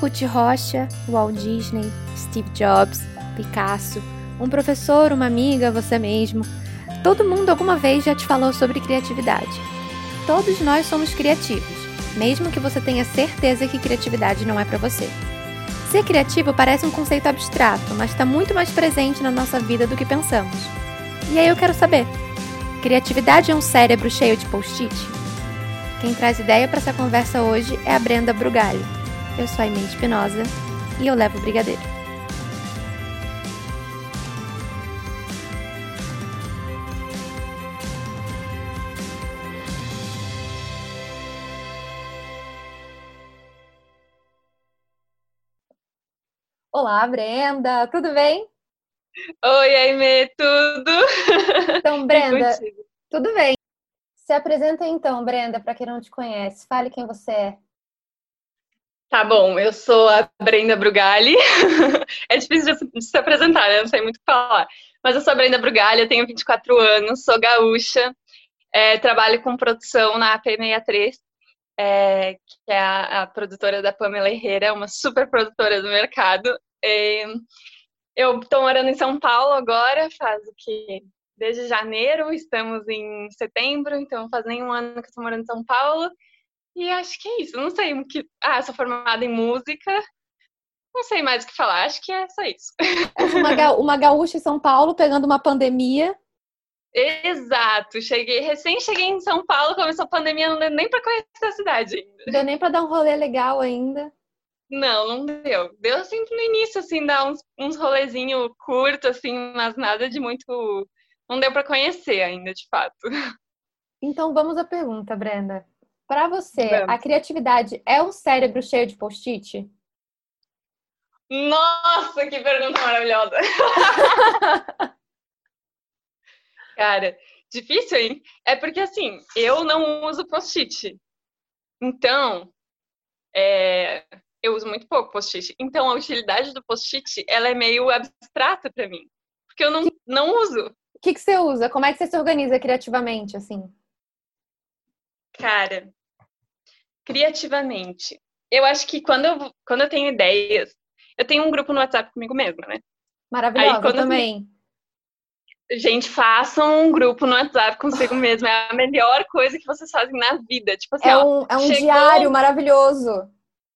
Ruth Rocha, Walt Disney, Steve Jobs, Picasso, um professor, uma amiga, você mesmo. Todo mundo alguma vez já te falou sobre criatividade. Todos nós somos criativos, mesmo que você tenha certeza que criatividade não é para você. Ser criativo parece um conceito abstrato, mas está muito mais presente na nossa vida do que pensamos. E aí eu quero saber: criatividade é um cérebro cheio de post-it? Quem traz ideia para essa conversa hoje é a Brenda Brugali. Eu sou a Aimee Espinosa e eu levo o brigadeiro. Olá, Brenda, tudo bem? Oi, Aime, tudo? Então, Brenda, tudo bem. Se apresenta então, Brenda, para quem não te conhece. Fale quem você é. Tá bom, eu sou a Brenda Brugali. É difícil de se apresentar, né? Não sei muito o que falar. Mas eu sou a Brenda Brugali, eu tenho 24 anos, sou gaúcha, é, trabalho com produção na AP63, é, que é a, a, produtora da Pamela Herrera, uma super produtora do mercado. Eu estou morando em São Paulo agora, faz o que? Desde janeiro, estamos em setembro, então faz nem um ano que eu estou morando em São Paulo. E acho que é isso. Não sei o que. Ah, sou formada em música. Não sei mais o que falar. Acho que é só isso. Uma, uma gaúcha em São Paulo pegando uma pandemia. Exato. Cheguei, recém cheguei em São Paulo, começou a pandemia, não deu nem para conhecer a cidade ainda. Deu nem para dar um rolê legal ainda. Não, não deu. Deu assim no início, assim, dar uns, uns rolezinho curto, assim, mas nada de muito. Não deu para conhecer ainda, de fato. Então vamos à pergunta, Brenda. Para você, vamos. a criatividade é um cérebro cheio de post-it? Nossa, que pergunta maravilhosa! Cara, difícil, hein? É porque assim, eu não uso post-it. Então, é, eu uso muito pouco post-it. Então, a utilidade do post-it, ela é meio abstrata para mim. Porque eu não, que, não uso. O que, que você usa? Como é que você se organiza criativamente, assim? Cara, criativamente. Eu acho que quando eu, quando eu tenho ideias, eu tenho um grupo no WhatsApp comigo mesma, né? Maravilhosa, Aí, quando também. Gente, façam um grupo no WhatsApp consigo mesmo. É a melhor coisa que vocês fazem na vida. Tipo assim, é um, ó, é um chegou... diário maravilhoso.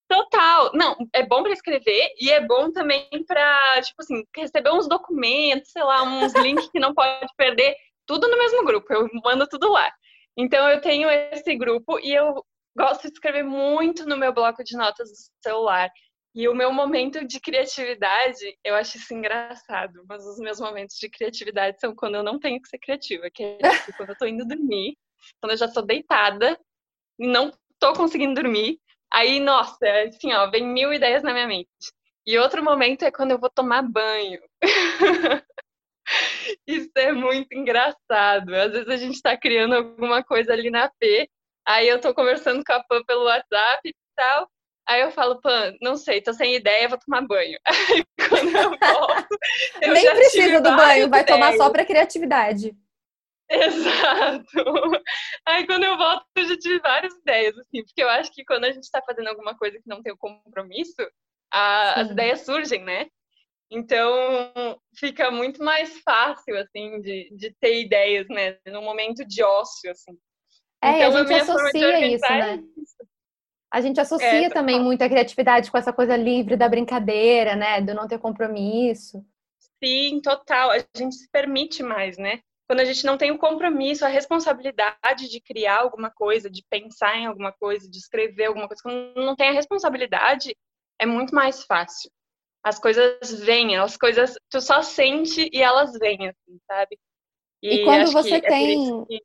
Total. Não, é bom para escrever e é bom também para, tipo assim, receber uns documentos, sei lá, uns links que não pode perder, tudo no mesmo grupo. Eu mando tudo lá. Então eu tenho esse grupo e eu gosto de escrever muito no meu bloco de notas do celular. E o meu momento de criatividade, eu acho isso engraçado, mas os meus momentos de criatividade são quando eu não tenho que ser criativa, que é tipo, quando eu tô indo dormir, quando eu já tô deitada e não tô conseguindo dormir, Aí, nossa, assim, ó, vem mil ideias na minha mente. E outro momento é quando eu vou tomar banho. Isso é muito engraçado. Às vezes a gente está criando alguma coisa ali na P, aí eu tô conversando com a Pan pelo WhatsApp e tal. Aí eu falo, Pan, não sei, tô sem ideia, vou tomar banho. Aí quando eu volto. Eu Nem precisa do banho, vai ideias. tomar só pra criatividade. Exato. Aí quando eu volto, eu já tive várias ideias, assim, porque eu acho que quando a gente está fazendo alguma coisa que não tem o compromisso, a, as ideias surgem, né? Então fica muito mais fácil, assim, de, de ter ideias, né? No momento de ócio, assim. É, então, a gente associa isso, né? É isso. A gente associa é, também muito a criatividade com essa coisa livre da brincadeira, né? Do não ter compromisso. Sim, total. A gente se permite mais, né? quando a gente não tem o compromisso, a responsabilidade de criar alguma coisa, de pensar em alguma coisa, de escrever alguma coisa, quando não tem a responsabilidade, é muito mais fácil. As coisas vêm, as coisas tu só sente e elas vêm, assim, sabe? E, e quando você é tem. Que...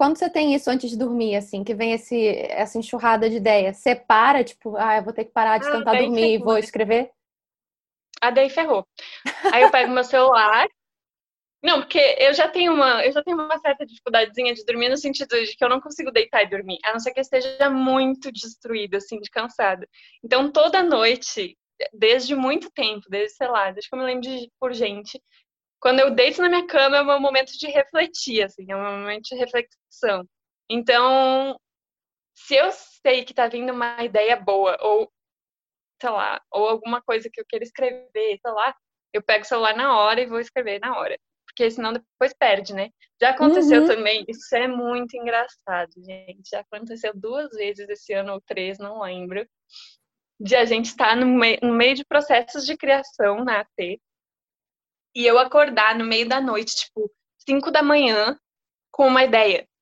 Quando você tem isso antes de dormir, assim, que vem esse, essa enxurrada de ideias, você para, tipo, ah, eu vou ter que parar de ah, tentar dormir e vou escrever? Ah, daí ferrou. Aí eu pego meu celular, não, porque eu já tenho uma, eu já tenho uma certa dificuldadezinha de dormir no sentido de que eu não consigo deitar e dormir, a não ser que eu esteja muito destruída, assim, de cansada. Então, toda noite, desde muito tempo, desde, sei lá, desde que eu me lembro de por gente, quando eu deito na minha cama é o meu momento de refletir, assim, é meu momento de reflexão. Então, se eu sei que tá vindo uma ideia boa, ou sei lá, ou alguma coisa que eu queira escrever, sei lá, eu pego o celular na hora e vou escrever na hora. Porque senão depois perde, né? Já aconteceu uhum. também, isso é muito engraçado, gente. Já aconteceu duas vezes esse ano ou três, não lembro. De a gente estar tá no, mei no meio de processos de criação na AT e eu acordar no meio da noite, tipo, cinco da manhã, com uma ideia.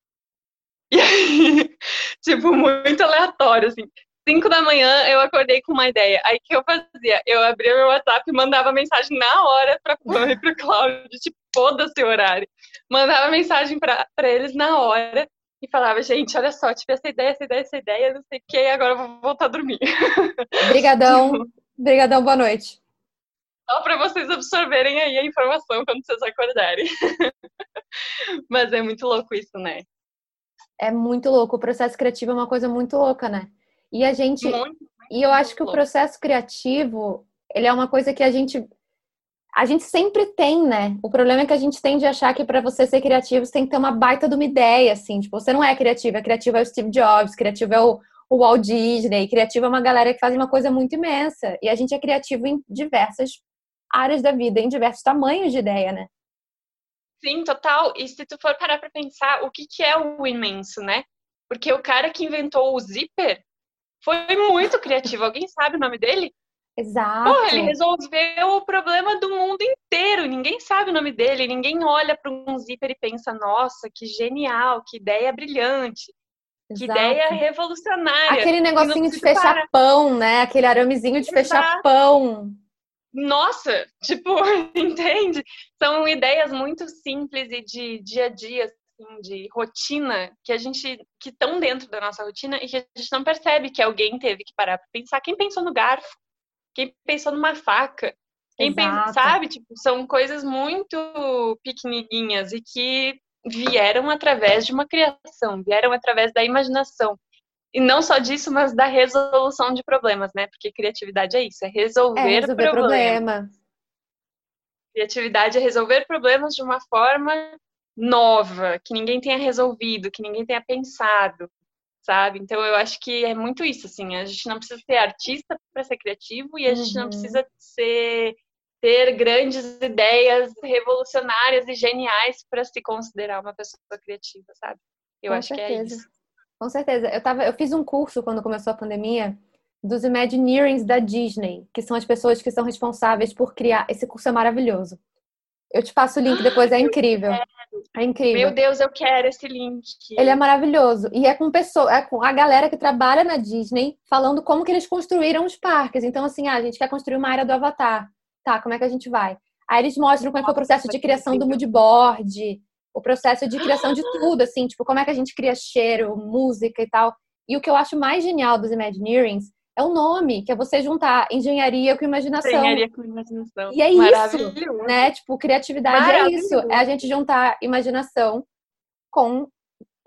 E aí, tipo, muito aleatório, assim. 5 da manhã eu acordei com uma ideia. Aí o que eu fazia? Eu abria meu WhatsApp e mandava mensagem na hora pra Pan e pro Cláudio, tipo, foda-se o horário. Mandava mensagem pra, pra eles na hora e falava, gente, olha só, tive essa ideia, essa ideia, essa ideia, não sei o que, agora eu vou voltar a dormir. Obrigadão. tipo, Obrigadão, boa noite. Só para vocês absorverem aí a informação quando vocês acordarem. Mas é muito louco isso, né? É muito louco. O processo criativo é uma coisa muito louca, né? E a gente. Muito, muito, e eu acho que o processo criativo, ele é uma coisa que a gente. A gente sempre tem, né? O problema é que a gente tem de achar que para você ser criativo, você tem que ter uma baita de uma ideia, assim. Tipo, você não é criativo, é criativo é o Steve Jobs, criativo é o, o Walt Disney, criativo é uma galera que faz uma coisa muito imensa. E a gente é criativo em diversas áreas da vida, em diversos tamanhos de ideia, né? Sim, total. E se tu for parar para pensar, o que, que é o imenso, né? Porque o cara que inventou o zíper foi muito criativo. Alguém sabe o nome dele? Exato. Ele resolveu o problema do mundo inteiro. Ninguém sabe o nome dele. Ninguém olha para um zíper e pensa: nossa, que genial, que ideia brilhante. Que Exato. ideia revolucionária. Aquele negocinho de fechar pão, né? Aquele aramezinho de Exato. fechar pão. Nossa, tipo, entende? São ideias muito simples e de dia a dia, assim, de rotina que a gente que estão dentro da nossa rotina e que a gente não percebe que alguém teve que parar para pensar. Quem pensou no garfo? Quem pensou numa faca? Quem pensa, sabe? Tipo, são coisas muito pequenininhas e que vieram através de uma criação, vieram através da imaginação. E não só disso, mas da resolução de problemas, né? Porque criatividade é isso, é resolver, é resolver problemas. Problema. Criatividade é resolver problemas de uma forma nova, que ninguém tenha resolvido, que ninguém tenha pensado, sabe? Então eu acho que é muito isso, assim, a gente não precisa ser artista para ser criativo e a uhum. gente não uhum. precisa ser ter grandes ideias revolucionárias e geniais para se considerar uma pessoa criativa, sabe? Eu Com acho certeza. que é isso. Com certeza. Eu, tava, eu fiz um curso quando começou a pandemia dos Imagineerings da Disney, que são as pessoas que são responsáveis por criar. Esse curso é maravilhoso. Eu te passo o link depois, é incrível. É incrível. Meu Deus, eu quero esse link. Ele é maravilhoso. E é com pessoa, é com a galera que trabalha na Disney falando como que eles construíram os parques. Então, assim, ah, a gente quer construir uma área do Avatar. Tá, como é que a gente vai? Aí eles mostram como é que foi o processo de criação do moodboard, o processo de criação de tudo, assim, tipo, como é que a gente cria cheiro, música e tal. E o que eu acho mais genial dos Imagineerings é o nome, que é você juntar engenharia com imaginação. Engenharia com imaginação. E é isso, né? Tipo, criatividade é isso. É a gente juntar imaginação com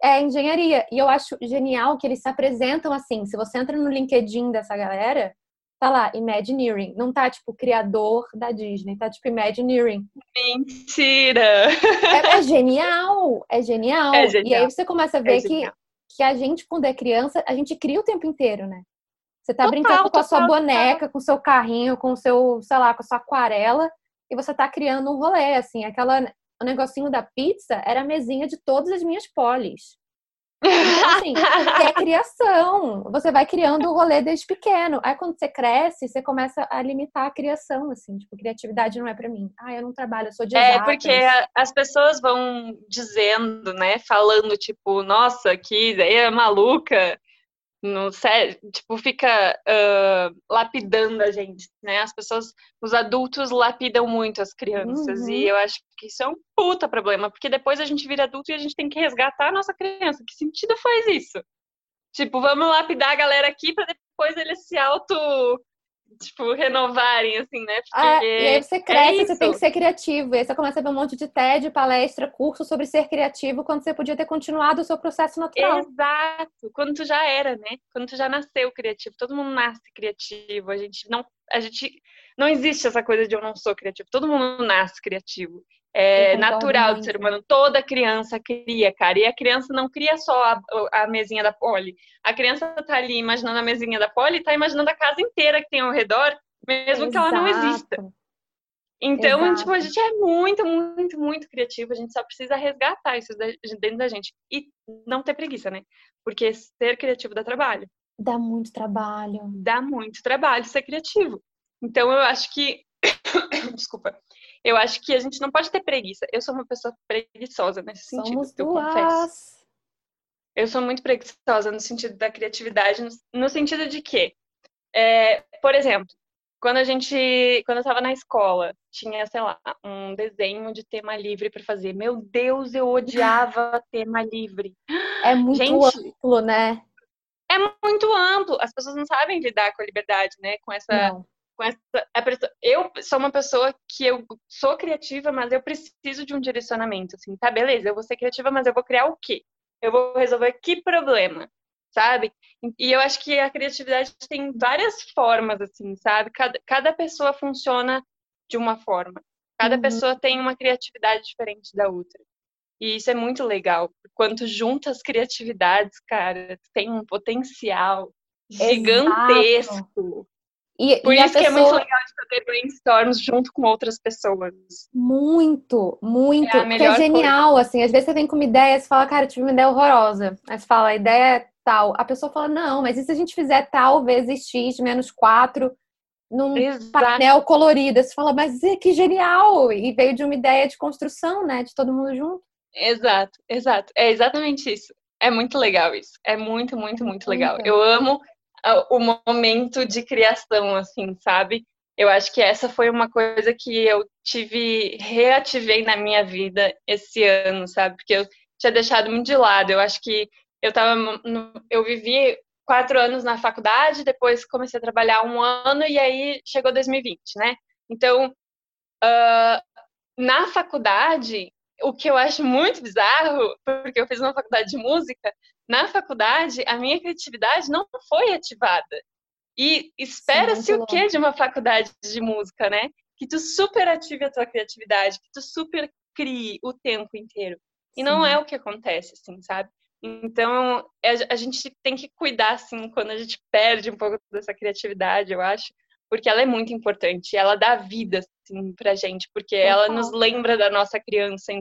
é, engenharia. E eu acho genial que eles se apresentam assim. Se você entra no LinkedIn dessa galera, tá lá, Imagineering. Não tá, tipo, criador da Disney. Tá, tipo, Imagineering. Mentira! É, é genial! É genial. É genial. E aí você começa a ver é que, que a gente, quando é criança, a gente cria o tempo inteiro, né? Você tá total, brincando com a sua boneca, total. com o seu carrinho, com o seu, sei lá, com a sua aquarela, e você tá criando um rolê, assim. Aquela, o negocinho da pizza era a mesinha de todas as minhas polis. Então, assim, é criação. Você vai criando o rolê desde pequeno. Aí, quando você cresce, você começa a limitar a criação, assim. Tipo, criatividade não é para mim. Ah, eu não trabalho, eu sou de É, porque as pessoas vão dizendo, né? Falando, tipo, nossa, que ideia maluca no sério, tipo, fica uh, lapidando a gente, né? As pessoas, os adultos lapidam muito as crianças uhum. e eu acho que isso é um puta problema, porque depois a gente vira adulto e a gente tem que resgatar a nossa criança. Que sentido faz isso? Tipo, vamos lapidar a galera aqui para depois eles se auto tipo, renovarem, assim, né? Ah, e aí você cresce, é você tem que ser criativo. E aí você começa a ver um monte de TED, palestra, curso sobre ser criativo, quando você podia ter continuado o seu processo natural. Exato. Quando tu já era, né? Quando tu já nasceu criativo. Todo mundo nasce criativo. A gente não. A gente. Não existe essa coisa de eu não sou criativo. Todo mundo nasce criativo. É natural do ser humano. Toda criança cria, cara. E a criança não cria só a, a mesinha da Poli. A criança tá ali imaginando a mesinha da Poli e tá imaginando a casa inteira que tem ao redor, mesmo Exato. que ela não exista. Então, Exato. tipo, a gente é muito, muito, muito criativo. A gente só precisa resgatar isso dentro da gente. E não ter preguiça, né? Porque ser criativo dá trabalho. Dá muito trabalho. Dá muito trabalho ser criativo. Então, eu acho que. Desculpa. Eu acho que a gente não pode ter preguiça. Eu sou uma pessoa preguiçosa nesse sentido. Somos eu duas. confesso. Eu sou muito preguiçosa no sentido da criatividade, no sentido de que, é, por exemplo, quando a gente, quando eu estava na escola, tinha, sei lá, um desenho de tema livre para fazer. Meu Deus, eu odiava tema livre. É muito gente, amplo, né? É muito amplo. As pessoas não sabem lidar com a liberdade, né? Com essa não com essa eu sou uma pessoa que eu sou criativa, mas eu preciso de um direcionamento, assim, tá beleza, eu vou ser criativa, mas eu vou criar o quê? Eu vou resolver que problema, sabe? E eu acho que a criatividade tem várias formas, assim, sabe? Cada, cada pessoa funciona de uma forma. Cada uhum. pessoa tem uma criatividade diferente da outra. E isso é muito legal. Quanto juntas criatividades, cara, tem um potencial gigantesco. E, Por e isso pessoa... que é muito legal de fazer brainstorms junto com outras pessoas. Muito, muito. É porque é genial, coisa. assim. Às vezes você vem com uma ideia, você fala, cara, eu tive uma ideia horrorosa. Aí você fala, a ideia é tal. A pessoa fala, não, mas e se a gente fizer tal vezes x menos 4 num Exato. painel colorido? Você fala, mas que genial! E veio de uma ideia de construção, né? De todo mundo junto. Exato, exato. É exatamente isso. É muito legal isso. É muito, muito, muito legal. Eu amo o momento de criação, assim, sabe? Eu acho que essa foi uma coisa que eu tive, reativei na minha vida esse ano, sabe? Porque eu tinha deixado muito de lado. Eu acho que eu tava, eu vivi quatro anos na faculdade, depois comecei a trabalhar um ano e aí chegou 2020, né? Então, uh, na faculdade, o que eu acho muito bizarro, porque eu fiz uma faculdade de música, na faculdade, a minha criatividade não foi ativada. E espera-se o que de uma faculdade de música, né? Que tu super ative a tua criatividade, que tu super crie o tempo inteiro. E Sim. não é o que acontece, assim, sabe? Então, a gente tem que cuidar, assim, quando a gente perde um pouco dessa criatividade, eu acho, porque ela é muito importante. Ela dá vida, assim, pra gente, porque ela nos lembra da nossa criança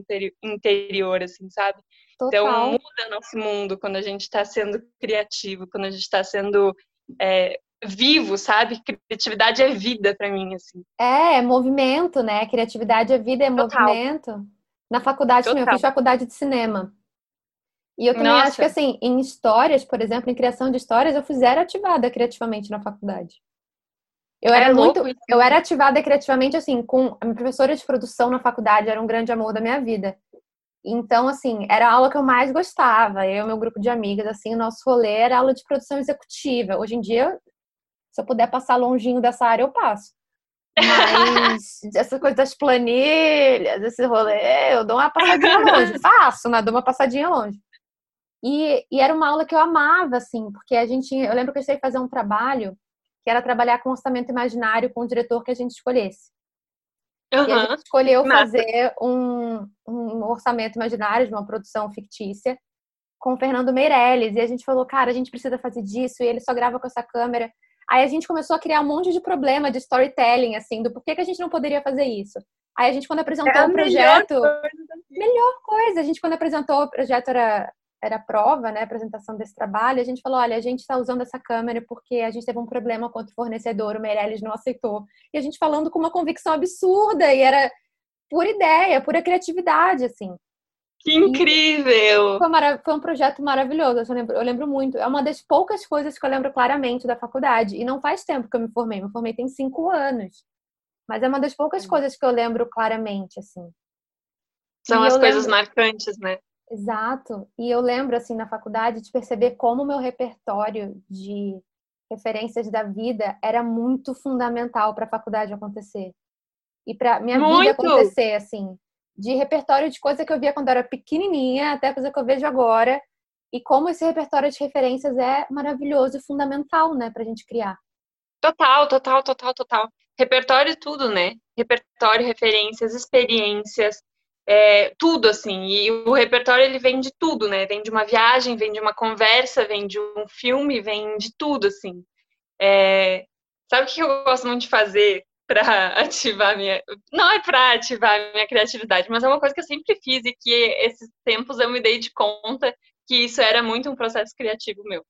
interior, assim, sabe? Então, Total. Então, muda nosso mundo quando a gente está sendo criativo, quando a gente está sendo é, vivo, sabe? Criatividade é vida para mim, assim. É, é movimento, né? Criatividade é vida, é Total. movimento. Na faculdade Total. eu fiz faculdade de cinema. E eu também Nossa. acho que, assim, em histórias, por exemplo, em criação de histórias, eu fui zero ativada criativamente na faculdade. Eu era muito. Eu era ativada criativamente, assim, com. A minha professora de produção na faculdade era um grande amor da minha vida. Então, assim, era a aula que eu mais gostava. Eu e meu grupo de amigas, assim, o nosso rolê era aula de produção executiva. Hoje em dia, se eu puder passar longinho dessa área, eu passo. Mas essa coisa das planilhas, esse rolê, eu dou uma passadinha longe. Faço, mas dou uma passadinha longe. E, e, era uma aula que eu amava, assim, porque a gente, eu lembro que eu sei fazer um trabalho que era trabalhar com orçamento imaginário com o diretor que a gente escolhesse. Uhum. E a gente escolheu Massa. fazer um, um orçamento imaginário de uma produção fictícia com o Fernando Meirelles. E a gente falou, cara, a gente precisa fazer disso, e ele só grava com essa câmera. Aí a gente começou a criar um monte de problema de storytelling, assim, do porquê que a gente não poderia fazer isso. Aí a gente, quando apresentou é o projeto. Melhor coisa, melhor coisa. A gente, quando apresentou o projeto, era era prova, né, apresentação desse trabalho, a gente falou, olha, a gente está usando essa câmera porque a gente teve um problema com o fornecedor, o Meirelles não aceitou. E a gente falando com uma convicção absurda, e era pura ideia, pura criatividade, assim. Que incrível! Foi, foi, um projeto maravilhoso, eu lembro, eu lembro muito. É uma das poucas coisas que eu lembro claramente da faculdade. E não faz tempo que eu me formei, me formei tem cinco anos. Mas é uma das poucas coisas que eu lembro claramente, assim. São e as coisas lembro... marcantes, né? Exato. E eu lembro, assim, na faculdade, de perceber como o meu repertório de referências da vida era muito fundamental para a faculdade acontecer. E para minha muito. vida acontecer, assim. De repertório de coisa que eu via quando eu era pequenininha até coisa que eu vejo agora. E como esse repertório de referências é maravilhoso e fundamental, né, para a gente criar. Total, total, total, total. Repertório tudo, né? Repertório, referências, experiências, é, tudo, assim. E o repertório, ele vem de tudo, né? Vem de uma viagem, vem de uma conversa, vem de um filme, vem de tudo, assim. É, sabe o que eu gosto muito de fazer para ativar minha. Não é para ativar minha criatividade, mas é uma coisa que eu sempre fiz e que esses tempos eu me dei de conta que isso era muito um processo criativo meu,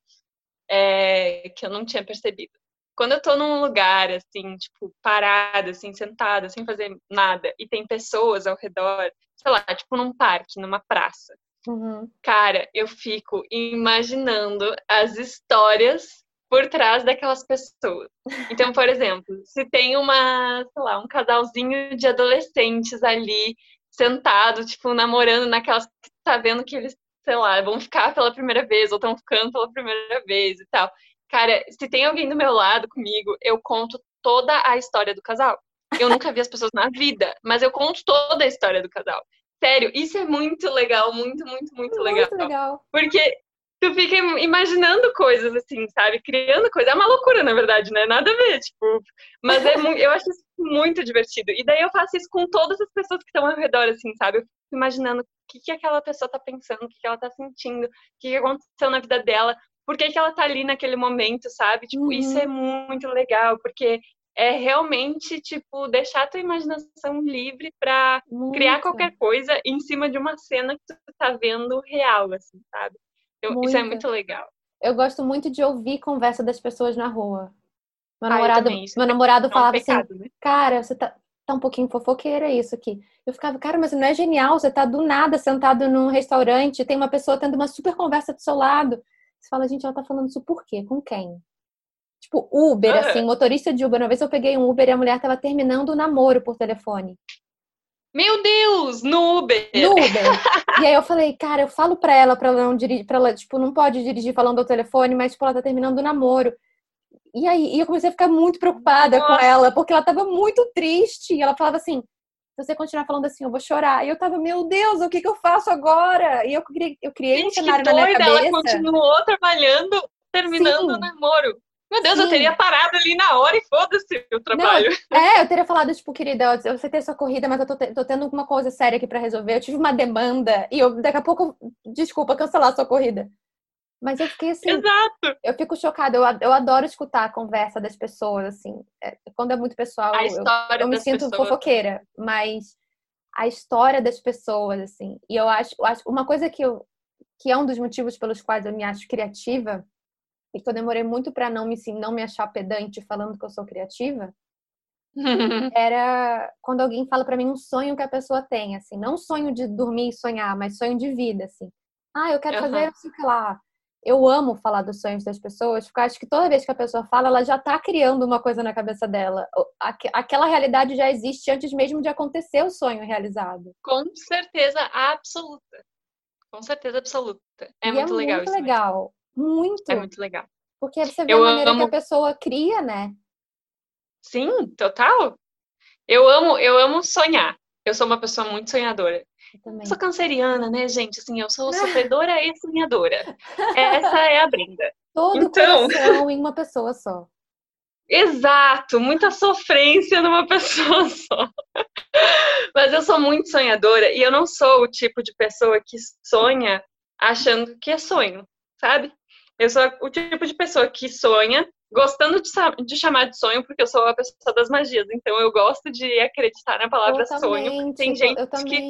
é, que eu não tinha percebido. Quando eu tô num lugar, assim, tipo, parada, assim, sentada, sem fazer nada, e tem pessoas ao redor, sei lá, tipo num parque, numa praça. Uhum. Cara, eu fico imaginando as histórias por trás daquelas pessoas. Então, por exemplo, se tem uma, sei lá, um casalzinho de adolescentes ali sentado, tipo, namorando naquelas que tá vendo que eles, sei lá, vão ficar pela primeira vez ou estão ficando pela primeira vez e tal. Cara, se tem alguém do meu lado comigo, eu conto toda a história do casal. Eu nunca vi as pessoas na vida, mas eu conto toda a história do casal. Sério, isso é muito legal, muito, muito, muito, muito legal. legal. Porque tu fica imaginando coisas assim, sabe? Criando coisas. É uma loucura, na verdade, né? Nada a ver, tipo. Mas é muito, eu acho isso muito divertido. E daí eu faço isso com todas as pessoas que estão ao redor, assim, sabe? Eu fico imaginando o que, que aquela pessoa tá pensando, o que, que ela tá sentindo, o que, que aconteceu na vida dela, por que, que ela tá ali naquele momento, sabe? Tipo, uhum. isso é muito legal, porque é realmente, tipo, deixar a tua imaginação livre para criar qualquer coisa em cima de uma cena que tu tá vendo real, assim, sabe? Eu, isso é muito legal. Eu gosto muito de ouvir conversa das pessoas na rua. Meu ah, namorado, meu namorado é falava um assim, pecado, assim, né? cara, você tá, tá um pouquinho fofoqueira isso aqui. Eu ficava, cara, mas não é genial, você tá do nada sentado num restaurante, tem uma pessoa tendo uma super conversa do seu lado. Você fala, gente, ela tá falando isso por quê? Com quem? Tipo, Uber, assim, motorista de Uber. Uma vez eu peguei um Uber e a mulher tava terminando o namoro por telefone. Meu Deus, no Uber. No Uber. e aí eu falei, cara, eu falo pra ela, pra ela não dirigir, pra ela, tipo, não pode dirigir falando ao telefone, mas, tipo, ela tá terminando o namoro. E aí e eu comecei a ficar muito preocupada Nossa. com ela, porque ela tava muito triste. E ela falava assim: se você continuar falando assim, eu vou chorar. E eu tava, meu Deus, o que, que eu faço agora? E eu criei, eu criei Gente, um cenário na minha cabeça. Ela continuou trabalhando, terminando Sim. o namoro. Meu Deus, Sim. eu teria parado ali na hora e foda-se o trabalho. Não, é, eu teria falado, tipo, querida, você tem sua corrida, mas eu tô, te, tô tendo uma coisa séria aqui para resolver. Eu tive uma demanda e eu, daqui a pouco, desculpa, cancelar a sua corrida. Mas eu fiquei assim. Exato. Eu fico chocada. Eu, eu adoro escutar a conversa das pessoas, assim. É, quando é muito pessoal, a eu, eu me sinto pessoas. fofoqueira. Mas a história das pessoas, assim. E eu acho, eu acho uma coisa que, eu, que é um dos motivos pelos quais eu me acho criativa e que eu demorei muito para não me não me achar pedante falando que eu sou criativa, era quando alguém fala para mim um sonho que a pessoa tem, assim, não sonho de dormir e sonhar, mas sonho de vida, assim. Ah, eu quero uhum. fazer isso que lá. Eu amo falar dos sonhos das pessoas, porque acho que toda vez que a pessoa fala, ela já está criando uma coisa na cabeça dela. Aquela realidade já existe antes mesmo de acontecer o sonho realizado. Com certeza absoluta. Com certeza absoluta. É e muito é legal muito isso. legal. Muito. É muito legal. Porque você vê eu a maneira amo... que a pessoa cria, né? Sim, total. Eu amo, eu amo sonhar. Eu sou uma pessoa muito sonhadora. Eu sou canceriana, né, gente? Assim, eu sou sofredora e sonhadora. Essa é a Brenda. Todo então... coração em uma pessoa só. Exato, muita sofrência numa pessoa só. Mas eu sou muito sonhadora e eu não sou o tipo de pessoa que sonha achando que é sonho, sabe? Eu sou o tipo de pessoa que sonha, gostando de, de, chamar de sonho, porque eu sou a pessoa das magias. Então eu gosto de acreditar na palavra eu sonho. Também, tem tipo, gente que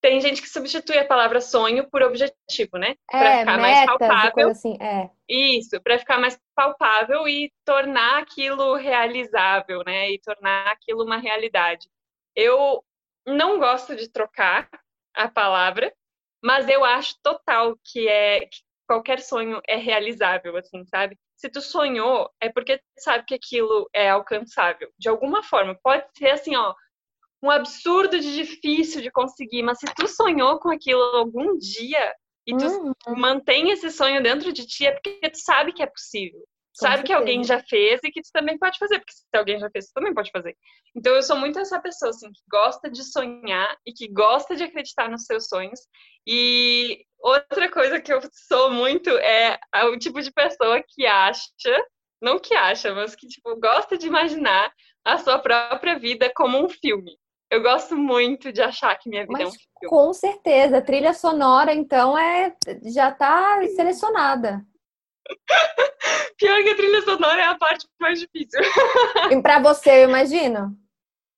tem gente que substitui a palavra sonho por objetivo, né? É, para ficar mais palpável. Assim, é. Isso, para ficar mais palpável e tornar aquilo realizável, né? E tornar aquilo uma realidade. Eu não gosto de trocar a palavra, mas eu acho total que é que qualquer sonho é realizável, assim, sabe? Se tu sonhou, é porque tu sabe que aquilo é alcançável. De alguma forma. Pode ser assim, ó, um absurdo de difícil de conseguir, mas se tu sonhou com aquilo algum dia e tu uhum. mantém esse sonho dentro de ti, é porque tu sabe que é possível sabe que alguém já fez e que tu também pode fazer, porque se alguém já fez, tu também pode fazer. Então eu sou muito essa pessoa assim que gosta de sonhar e que gosta de acreditar nos seus sonhos. E outra coisa que eu sou muito é o tipo de pessoa que acha, não que acha, mas que tipo gosta de imaginar a sua própria vida como um filme. Eu gosto muito de achar que minha vida Mas, é um filme. Com certeza, a trilha sonora, então, é já tá selecionada. Pior que a trilha sonora é a parte mais difícil. E pra você, eu imagino.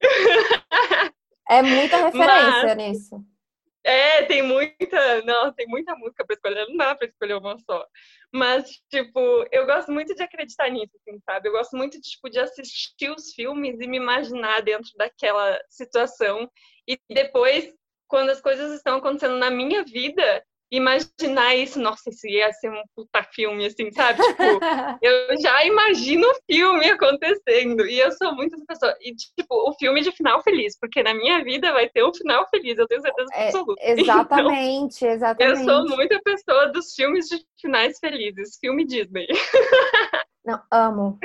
É muita referência Mas- nisso. É, tem muita. Não, tem muita música pra escolher, não dá pra escolher uma só. Mas, tipo, eu gosto muito de acreditar nisso, assim, sabe? Eu gosto muito de, tipo, de assistir os filmes e me imaginar dentro daquela situação. E depois, quando as coisas estão acontecendo na minha vida, imaginar isso, nossa, isso ia ser um puta filme, assim, sabe? Tipo, eu já imagino o filme acontecendo. E eu sou muito essa pessoa. E, tipo, o filme de final feliz, porque na minha vida vai ter um final feliz, eu tenho certeza É, absoluta. exatamente, Eu exatamente. sou muito a pessoa dos filmes de finais felizes, filme Disney. Não, amo.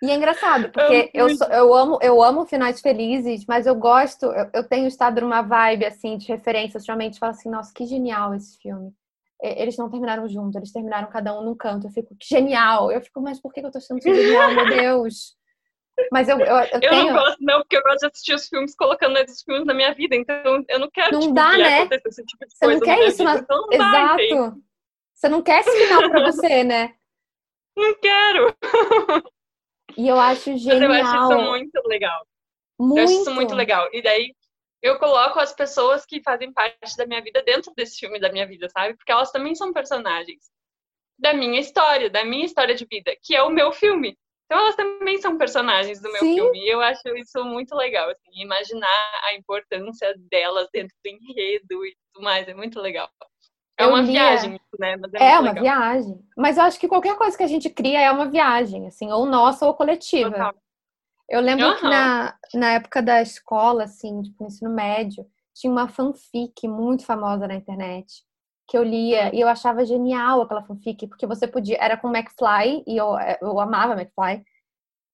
E é engraçado, porque Amo eu, sou- eu amo, eu amo finais felizes, mas eu gosto, eu, eu tenho estado numa vibe assim de referência, ultimamente, falo assim, nossa, que genial esse filme. Eles não terminaram juntos, eles terminaram cada um num canto. Eu fico, que genial! Eu fico, mas por que eu tô achando isso genial, meu Deus? Mas eu, eu, eu Eu tenho. não gosto, não, porque eu gosto de assistir os filmes colocando esses filmes na minha vida, então eu não quero Não tipo, dá, que né? esse tipo de Você não coisa na quer isso, vida. na- Então não dá? Exato. Você não quer esse final pra você, né? Não quero. E eu acho Mas eu acho genial. isso muito legal. Muito. Eu acho isso muito legal. E daí eu coloco as pessoas que fazem parte da minha vida dentro desse filme da minha vida, sabe? Porque elas também são personagens da minha história, da minha história de vida, que é o meu filme. Então elas também são personagens do meu Sim. filme. E eu acho isso muito legal, assim, imaginar a importância delas dentro do enredo e tudo mais. É muito legal. É Eu uma lia- viagem, né? Mas é, É uma legal. viagem. Mas eu acho que qualquer coisa que a gente cria é uma viagem, assim, ou nossa ou coletiva. Total. Eu lembro que Aham. na, na época da escola, assim, tipo, no ensino médio, tinha uma fanfic muito famosa na internet que eu lia e eu achava genial aquela fanfic, porque você podia, era com McFly e eu, eu amava McFly.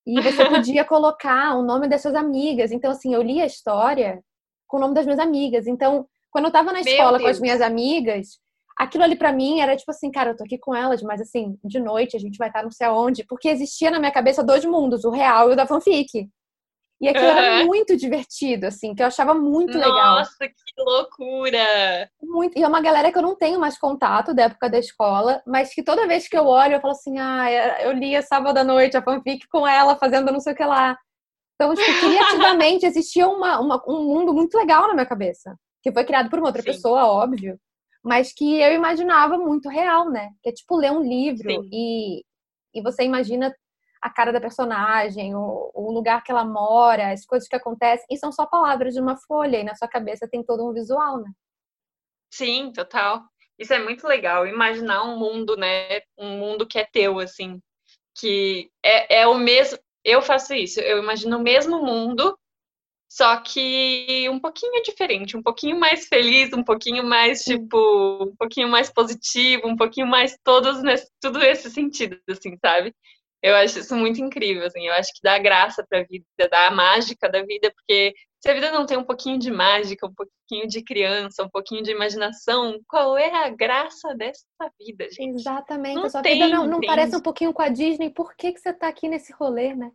E você podia colocar o nome das suas amigas. Então, assim, eu lia a história com o nome das minhas amigas. Então, quando eu tava na Meu escola com as minhas amigas, aquilo ali pra mim era tipo assim, cara, eu tô aqui com elas, mas assim, de noite a gente vai estar não sei aonde, porque existia na minha cabeça dois mundos, o real e o da fanfic. E aquilo era Aham. muito divertido, assim, que eu achava muito legal. Nossa, que loucura! Muito. E é uma galera que eu não tenho mais contato da época da escola, mas que toda vez que eu olho, eu falo assim, ah, eu lia sábado à noite a fanfic com ela, fazendo não sei o que lá. Então, tipo, criativamente existia uma, uma- um mundo muito legal na minha cabeça, que foi criado por uma outra Sim. pessoa, óbvio, mas que eu imaginava muito real, né? Que é tipo ler um livro Sim. e, e você imagina a cara da personagem, o, o lugar que ela mora, as coisas que acontecem, e são só palavras de uma folha, e na sua cabeça tem todo um visual, né? Sim, total. Isso é muito legal. Imaginar um mundo, né? Um mundo que é teu, assim. Que é, é o mesmo. Eu faço isso. Eu imagino o mesmo mundo, só que um pouquinho diferente, um pouquinho mais feliz, um pouquinho mais, tipo, um pouquinho mais positivo, um pouquinho mais todos nesse, tudo esse sentido, assim, sabe? Eu acho isso muito incrível, assim. Eu acho que dá graça pra vida, dá a mágica da vida, porque se a vida não tem um pouquinho de mágica, um pouquinho de criança, um pouquinho de imaginação, qual é a graça dessa vida, gente? Exatamente. Não a sua tem, vida não, não parece um pouquinho com a Disney. Por que, que você tá aqui nesse rolê, né?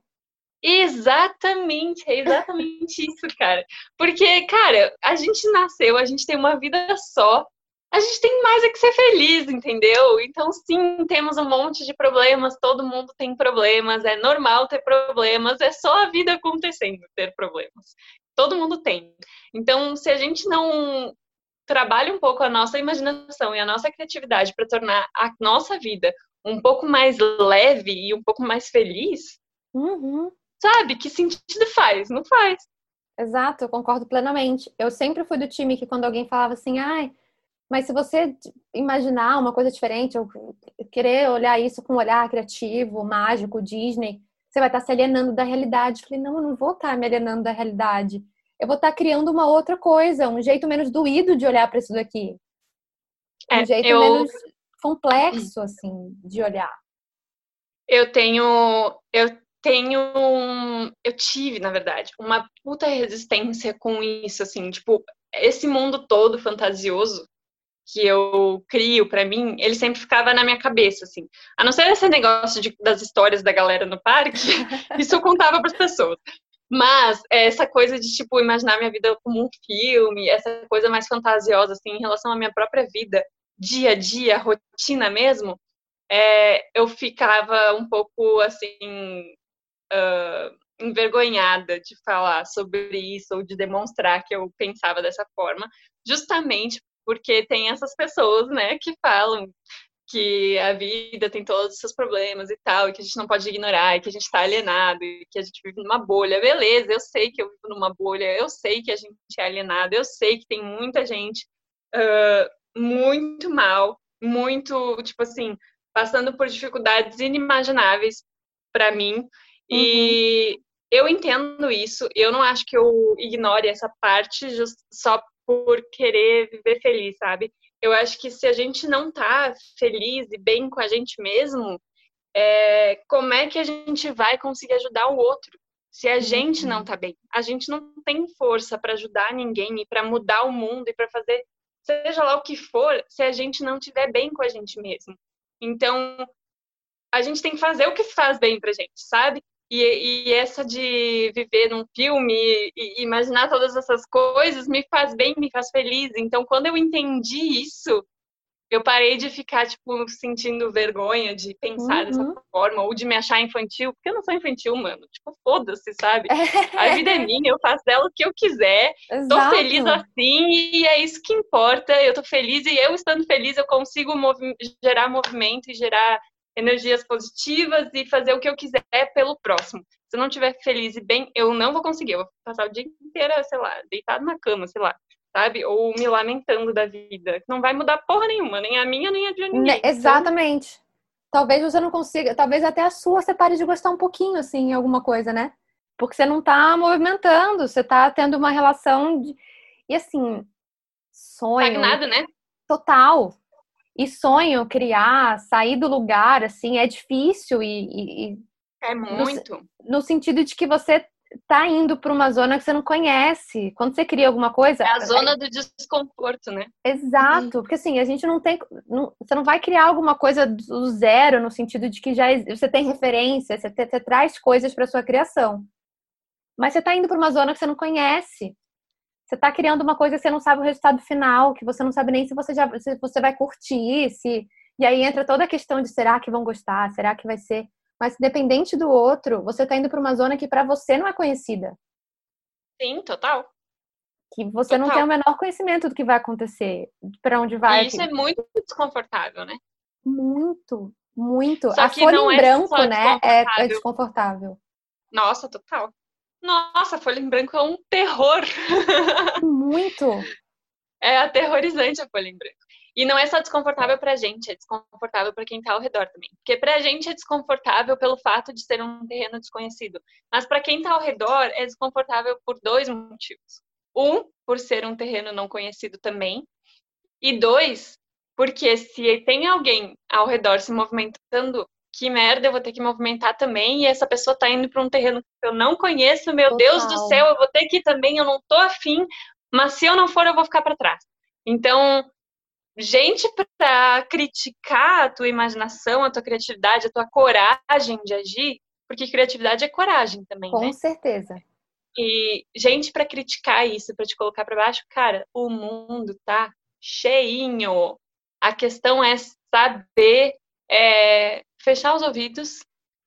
Exatamente, é exatamente isso, cara. Porque, cara, a gente nasceu, a gente tem uma vida só. A gente tem mais é que ser feliz, entendeu? Então, sim, temos um monte de problemas, todo mundo tem problemas, é normal ter problemas, é só a vida acontecendo ter problemas. Todo mundo tem. Então, se a gente não trabalha um pouco a nossa imaginação e a nossa criatividade para tornar a nossa vida um pouco mais leve e um pouco mais feliz, Uhum. Sabe? Que sentido faz? Não faz. Exato, eu concordo plenamente. Eu sempre fui do time que quando alguém falava assim, ai, mas se você imaginar uma coisa diferente, ou querer olhar isso com um olhar criativo, mágico, Disney, você vai estar se alienando da realidade. Eu falei, não, eu não vou estar me alienando da realidade. Eu vou estar criando uma outra coisa, um jeito menos doído de olhar para isso daqui. Um É, jeito eu- menos complexo, assim, de olhar. Eu tenho. Eu tenho. um- Eu tive, na verdade, uma puta resistência com isso, assim, tipo, esse mundo todo fantasioso que eu crio pra mim, ele sempre ficava na minha cabeça, assim. A não ser esse negócio de- das histórias da galera no parque, isso eu contava pras pessoas. Mas essa coisa de, tipo, imaginar minha vida como um filme, essa coisa mais fantasiosa, assim, em relação à minha própria vida, dia a dia, rotina mesmo, é, eu ficava um pouco, assim, uh, envergonhada de falar sobre isso ou de demonstrar que eu pensava dessa forma, justamente porque tem essas pessoas, né, que falam que a vida tem todos os seus problemas e tal, e que a gente não pode ignorar, e que a gente está alienado, e que a gente vive numa bolha. Beleza, eu sei que eu vivo numa bolha, eu sei que a gente é alienado, eu sei que tem muita gente uh, muito mal, muito, tipo assim, passando por dificuldades inimagináveis para mim. Uhum. E eu entendo isso, eu não acho que eu ignore essa parte just, só por querer viver feliz, sabe? Eu acho que se a gente não tá feliz e bem com a gente mesmo, é, como é que a gente vai conseguir ajudar o outro? Se a gente não uhum. tá bem, a gente não tem força para ajudar ninguém e para mudar o mundo e para fazer seja lá o que for, se a gente não tiver bem com a gente mesmo. Então, a gente tem que fazer o que faz bem pra gente, sabe? E, e, essa de viver num filme e, imaginar todas essas coisas me faz bem, me faz feliz. Então, quando eu entendi isso, eu parei de ficar, tipo, sentindo vergonha de pensar uhum. dessa forma, ou de me achar infantil, porque eu não sou infantil, mano. Tipo, foda-se, sabe? A vida é minha, eu faço dela o que eu quiser. Exato. Tô feliz assim e é isso que importa. Eu tô feliz e eu estando feliz, eu consigo movi gerar movimento e gerar energias positivas e fazer o que eu quiser pelo próximo. Se eu não estiver feliz e bem, eu não vou conseguir. Eu vou passar o dia inteiro, sei lá, deitado na cama, sei lá, sabe? Ou me lamentando da vida. Não vai mudar porra nenhuma, nem a minha, nem a de ninguém. Né, exatamente. Então... Talvez você não consiga, talvez até a sua você pare de gostar um pouquinho, assim, em alguma coisa, né? Porque você não tá movimentando, você tá tendo uma relação de... E assim, sonho. Stagnado, né? Total. E sonho, criar, sair do lugar, assim, é difícil e. e é muito. No, no, sentido de que você tá indo para uma zona que você não conhece. Quando você cria alguma coisa. É a zona é... do desconforto, né? Exato, uhum. porque assim, a gente não tem. Não, você não vai criar alguma coisa do zero, no sentido de que já você tem referência, você, te, você traz coisas para sua criação. Mas você tá indo para uma zona que você não conhece. Você está criando uma coisa que você não sabe o resultado final, que você não sabe nem se você já se você vai curtir, se e aí entra toda a questão de será que vão gostar, será que vai ser. Mas dependente do outro, você está indo para uma zona que para você não é conhecida. Sim, total. Que você total. não tem o menor conhecimento do que vai acontecer, para onde vai. E isso é muito desconfortável, né? Muito, muito. Só a folha em é branco, né, é, é desconfortável. Nossa, total. Nossa, folha em branco é um terror. Muito. É aterrorizante a folha em branco. E não é só desconfortável pra gente, é desconfortável para quem tá ao redor também. Porque pra gente é desconfortável pelo fato de ser um terreno desconhecido. Mas para quem tá ao redor é desconfortável por dois motivos. Um, por ser um terreno não conhecido também. E dois, porque se tem alguém ao redor se movimentando que merda, eu vou ter que movimentar também, e essa pessoa tá indo para um terreno que eu não conheço, meu Total. Deus do céu, eu vou ter que ir também, eu não tô afim, mas se eu não for, eu vou ficar para trás. Então, gente para criticar a tua imaginação, a tua criatividade, a tua coragem de agir, porque criatividade é coragem também, Com né? certeza. E gente para criticar isso, para te colocar para baixo, cara, o mundo tá cheinho. A questão é saber é, fechar os ouvidos,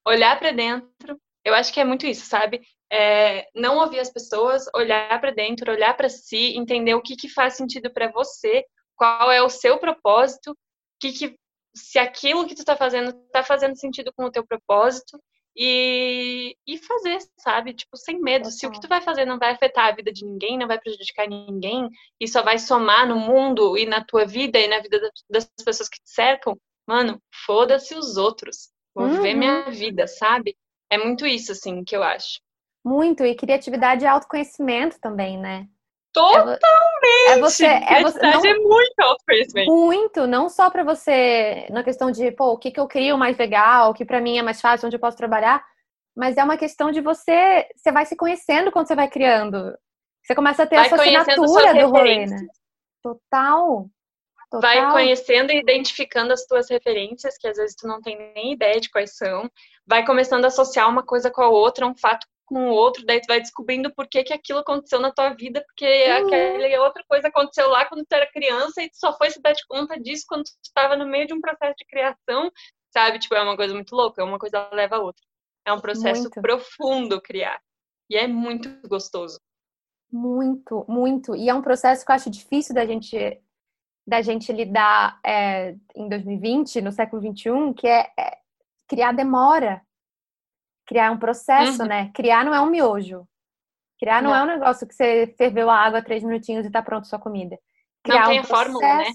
olhar para dentro. Eu acho que é muito isso, sabe? É, não ouvir as pessoas, olhar para dentro, olhar para si, entender o que, que faz sentido para você, qual é o seu propósito, que, que se aquilo que tu está fazendo está fazendo sentido com o teu propósito e, e fazer, sabe? Tipo, sem medo. Se o que tu vai fazer não vai afetar a vida de ninguém, não vai prejudicar ninguém e só vai somar no mundo e na tua vida e na vida das pessoas que te cercam, mano, foda-se os outros. Vou uhum. ver minha vida, sabe? É muito isso, assim, que eu acho. Muito, e criatividade e autoconhecimento também, né? Totalmente! É você, é você não, é muito autoconhecimento. Muito, não só para você, na questão de, pô, o que, que eu crio mais legal, o que para mim é mais fácil, onde eu posso trabalhar, mas é uma questão de você, você vai se conhecendo quando você vai criando. Você começa a ter vai a sua assinatura do rolê, né? Total. Total. Vai conhecendo e identificando as tuas referências, que às vezes tu não tem nem ideia de quais são. Vai começando a associar uma coisa com a outra, um fato com o outro, daí tu vai descobrindo por que, que aquilo aconteceu na tua vida, porque uhum. aquela outra coisa aconteceu lá quando tu era criança e tu só foi se dar de conta disso quando tu estava no meio de um processo de criação, sabe? Tipo, é uma coisa muito louca, uma coisa leva a outra. É um processo muito. profundo criar. E é muito gostoso. Muito, muito. E é um processo que eu acho difícil da gente da gente lidar é, em 2020, no século 21, que é, é criar demora. Criar um processo, uhum. né? Criar não é um miojo. Criar não, não, é um negócio que você ferveu a água três minutinhos e tá pronto sua comida. Criar não tem um a fórmula, né?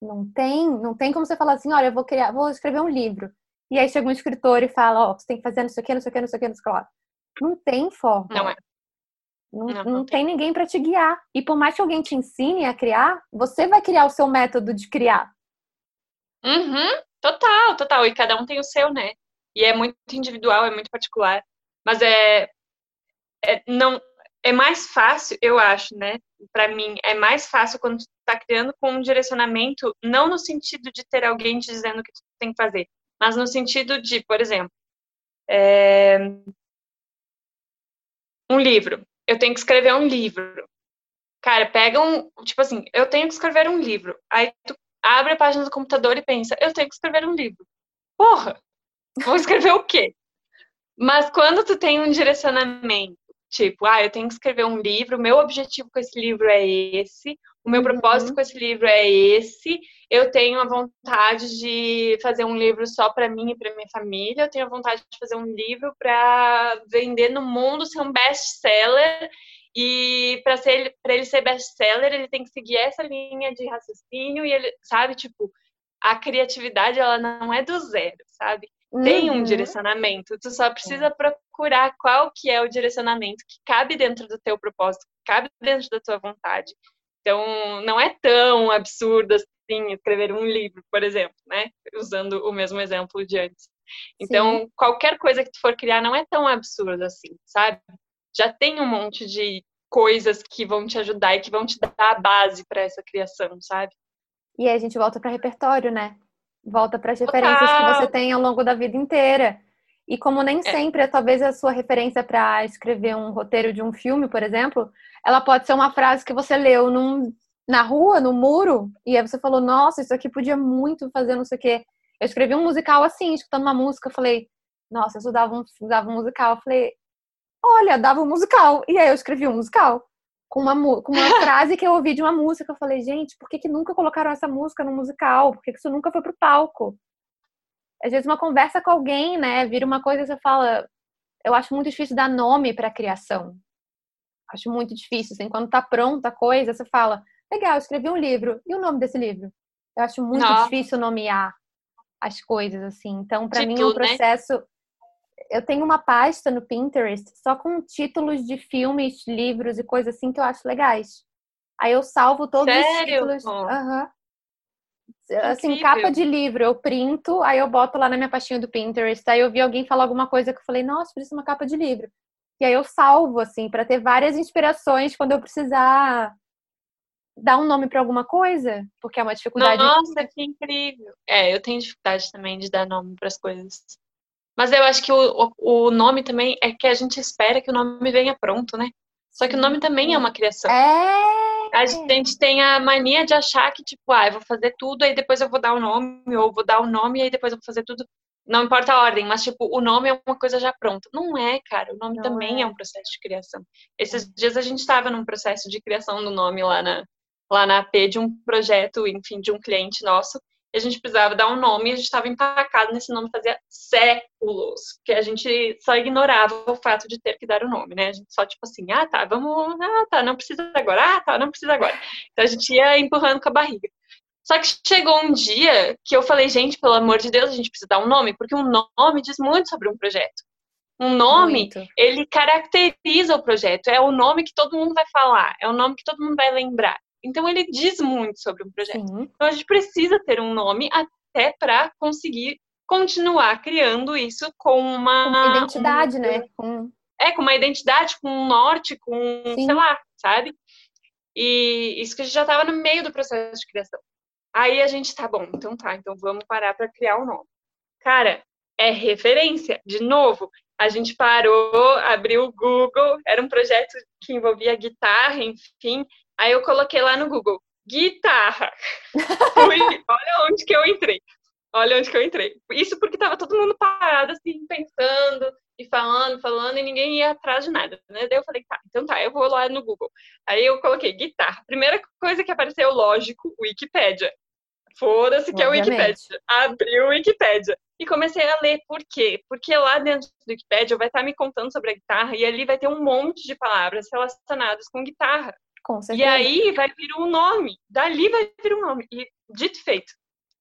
Não tem, não tem como você falar assim, olha, eu vou criar, vou escrever um livro. E aí chega um escritor e fala, ó, oh, você tem que fazer não sei o que, não sei o que, não sei o que, não sei o que. Não tem fórmula. Não é. Não, não, não tem. ninguém para te guiar. E por mais que alguém te ensine a criar, você vai criar o seu método de criar. Uhum, total, total. E cada um tem o seu, né? E é muito individual, é muito particular. Mas é, é não é mais fácil, eu acho, né? Para mim, é mais fácil quando tu tá criando com um direcionamento, não no sentido de ter alguém te dizendo o que tu tem que fazer, mas no sentido de, por exemplo, é... um livro eu tenho que escrever um livro. Cara, pega um. Tipo assim, eu tenho que escrever um livro. Aí tu abre a página do computador e pensa, eu tenho que escrever um livro. Porra! Vou escrever o quê? Mas quando tu tem um direcionamento, tipo, ah, eu tenho que escrever um livro, meu objetivo com esse livro é esse, o meu propósito uhum. com esse livro é esse, eu tenho a vontade de fazer um livro só para mim e para minha família, eu tenho a vontade de fazer um livro para vender no mundo, ser um best-seller, e para ser para ele ser best-seller, ele tem que seguir essa linha de raciocínio e ele, sabe, tipo, a criatividade ela não é do zero, sabe? Tem um uhum. direcionamento, tu só precisa é. procurar qual que é o direcionamento que cabe dentro do teu propósito, que cabe dentro da tua vontade. Então, não é tão absurdo assim escrever um livro, por exemplo, né? Usando o mesmo exemplo de antes. Então, Sim. qualquer coisa que tu for criar não é tão absurdo assim, sabe? Já tem um monte de coisas que vão te ajudar e que vão te dar a base para essa criação, sabe? E aí a gente volta para repertório, né? Volta para as referências Total. que você tem ao longo da vida inteira. E como nem é. sempre, talvez a sua referência para escrever um roteiro de um filme, por exemplo, ela pode ser uma frase que você leu num, na rua, no muro, e aí você falou, nossa, isso aqui podia muito fazer não sei o quê. Eu escrevi um musical assim, escutando uma música, eu falei, nossa, eu estudava um, estudava um musical. Eu falei, olha, dava um musical. E aí eu escrevi um musical com uma, com uma frase que eu ouvi de uma música. Eu falei, gente, por que, que nunca colocaram essa música no musical? Por que, que isso nunca foi pro palco? Às vezes uma conversa com alguém, né, vira uma coisa que você fala, eu acho muito difícil dar nome para a criação. Acho muito difícil, assim, quando tá pronta a coisa, você fala, legal, escrevi um livro. E o nome desse livro? Eu acho muito Não. difícil nomear as coisas, assim. Então, para mim, é um né? processo. Né? Eu tenho uma pasta no Pinterest só com títulos de filmes, livros e coisas assim que eu acho legais. Aí eu salvo todos Sério? os títulos. Uhum. Assim, capa de livro, eu printo, aí eu boto lá na minha pastinha do Pinterest. Aí eu vi alguém falar alguma coisa que eu falei, nossa, precisa uma capa de livro. E aí eu salvo, assim, para ter várias inspirações quando eu precisar dar um nome para alguma coisa, porque é uma dificuldade. Nossa, que incrível! É, eu tenho dificuldade também de dar nome para as coisas. Mas eu acho que o, o, nome também é que a gente espera que o nome venha pronto, né? Só que o nome também é uma criação. É. A gente tem a mania de achar que, tipo, ah, eu vou fazer tudo, aí depois eu vou dar o um nome, ou vou dar o um nome, e aí depois eu vou fazer tudo não importa a ordem, mas tipo, o nome é uma coisa já pronta. Não é, cara, o nome não também é. é. um processo de criação. Esses dias a gente estava num processo de criação do nome lá na, lá na AP de um projeto, enfim, de um cliente nosso, a gente precisava dar um nome e a gente estava empacado nesse nome fazia séculos, que a gente só ignorava o fato de ter que dar o nome, né? A gente só, tipo assim, ah, tá, vamos, ah, tá, não precisa agora, ah, tá, não precisa agora. Então a gente ia empurrando com a barriga. Só que chegou um dia que eu falei, gente, pelo amor de Deus, a gente precisa dar um nome, porque um nome diz muito sobre um projeto. Um nome, muito. ele caracteriza o projeto, é o nome que todo mundo vai falar, é o nome que todo mundo vai lembrar. Então ele diz muito sobre um projeto. Sim. Então a gente precisa ter um nome até para conseguir continuar criando isso com uma, uma identidade, né? Com... É, com uma identidade, com um norte, com, Sim. sei lá, sabe? E isso que a gente já estava no meio do processo de criação. Aí a gente tá bom, então tá, então vamos parar para criar o um nome. Cara, é referência, de novo. a gente parou, abriu o Google, era um projeto que envolvia guitarra, enfim. Aí eu coloquei lá no Google, guitarra. Fui, olha onde que eu entrei. Olha onde que eu entrei. Isso porque tava todo mundo parado, assim, pensando e falando, falando, e ninguém ia atrás de nada, né? Daí eu falei, tá, então tá, eu vou lá no Google. Aí eu coloquei guitarra. Primeira coisa que apareceu, lógico, Wikipédia. Foda-se que é o Wikipédia. Abri o Wikipédia. E comecei a ler. Por quê? Porque lá dentro do Wikipédia vai estar me contando sobre a guitarra e ali vai ter um monte de palavras relacionadas com guitarra. Com certeza. E aí vai vir um nome. Dali vai vir um nome. E dito feito.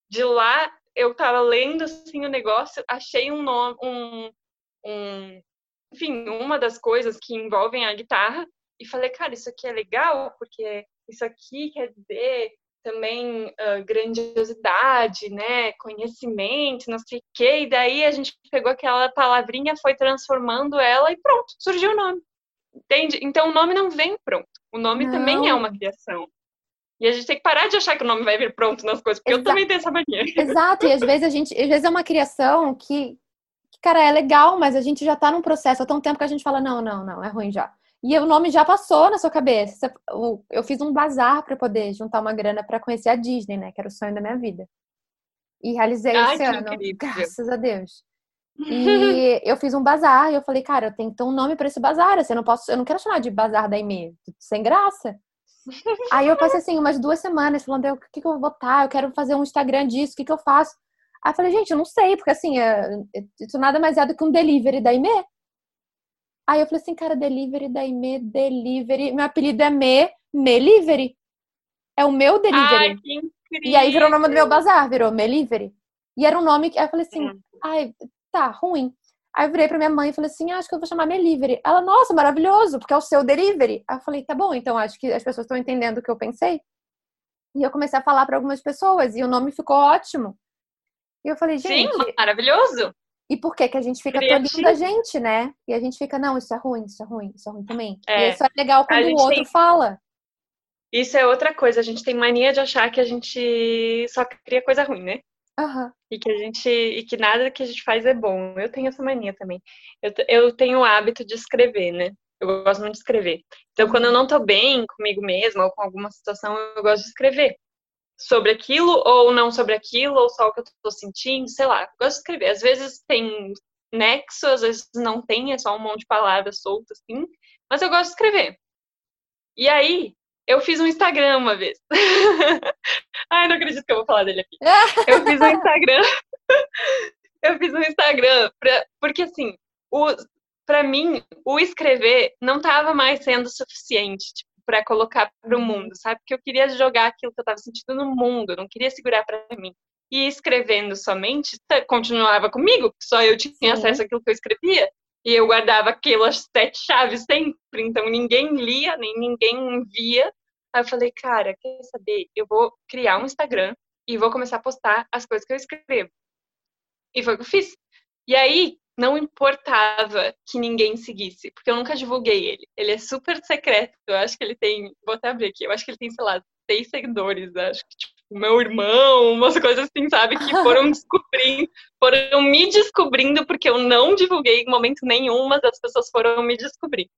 De lá eu tava lendo assim o negócio, achei um nome, um, um, enfim, uma das coisas que envolvem a guitarra e falei, cara, isso aqui é legal porque isso aqui quer dizer também uh, grandiosidade, né, conhecimento, não sei o quê, e daí a gente pegou aquela palavrinha, foi transformando ela e pronto, surgiu o nome. Entende? Então o nome não vem pronto. O nome não. também é uma criação. E a gente tem que parar de achar que o nome vai vir pronto nas coisas, porque Exato. eu também tenho essa mania. Exato, e às vezes a gente, às vezes é uma criação que, que, cara, é legal, mas a gente já tá num processo há tão tempo que a gente fala, não, não, não, é ruim já. E o nome já passou na sua cabeça. Eu fiz um bazar para poder juntar uma grana para conhecer a Disney, né? Que era o sonho da minha vida. E realizei Ai, esse ano, incrível. graças a Deus. E eu fiz um bazar e eu falei, cara, eu tenho que ter um nome para esse bazar. Assim, eu não posso, eu não quero chamar de bazar da Ime, sem graça. Aí eu passei assim umas duas semanas falando, o que, que eu vou botar? Eu quero fazer um Instagram disso, o que, que eu faço? Aí eu falei, gente, eu não sei, porque assim, isso nada mais é do que um delivery da Ime. Aí eu falei assim, cara, delivery da Ime, delivery. Meu apelido é Me, Melivery. É o meu delivery. Ai, e aí virou o nome do meu bazar, virou Melivery. E era um nome que. Aí eu falei assim, hum. ai, tá, ruim. Aí eu virei pra minha mãe e falei assim, ah, acho que eu vou chamar Melivery. Ela, nossa, maravilhoso, porque é o seu delivery. Aí eu falei, tá bom, então acho que as pessoas estão entendendo o que eu pensei. E eu comecei a falar para algumas pessoas e o nome ficou ótimo. E eu falei, gente. Sim, maravilhoso. E por que que a gente fica tolindo a gente, né? E a gente fica, não, isso é ruim, isso é ruim, isso é ruim também. É. E isso é legal quando o outro tem... fala. Isso é outra coisa, a gente tem mania de achar que a gente só cria coisa ruim, né? Uhum. E que a gente e que nada que a gente faz é bom. Eu tenho essa mania também. Eu, eu tenho o hábito de escrever, né? Eu gosto muito de escrever. Então, quando eu não tô bem comigo mesma ou com alguma situação, eu gosto de escrever sobre aquilo ou não sobre aquilo, ou só o que eu tô sentindo, sei lá. Gosto de escrever. Às vezes tem nexo, às vezes não tem, é só um monte de palavras soltas, assim. Mas eu gosto de escrever. E aí, eu fiz um Instagram uma vez. Ai, não acredito que eu vou falar dele aqui. Eu fiz um Instagram. eu fiz um Instagram pra, porque assim, o, pra mim, o escrever não tava mais sendo suficiente. Tipo, para colocar para o uhum. mundo, sabe? Porque eu queria jogar aquilo que eu estava sentindo no mundo, eu não queria segurar para mim. E escrevendo somente, continuava comigo, só eu tinha Sim. acesso àquilo que eu escrevia. E eu guardava aquelas sete chaves sempre, então ninguém lia, nem ninguém via. Aí eu falei, cara, quer saber? Eu vou criar um Instagram e vou começar a postar as coisas que eu escrevo. E foi o que eu fiz. E aí, não importava que ninguém seguisse, porque eu nunca divulguei ele. Ele é super secreto. Eu acho que ele tem. Vou até abrir aqui. Eu acho que ele tem, sei lá, seis seguidores. Acho que, tipo, meu irmão, umas coisas assim, sabe? Que foram descobrindo, foram me descobrindo, porque eu não divulguei em momento nenhum, mas as pessoas foram me descobrir.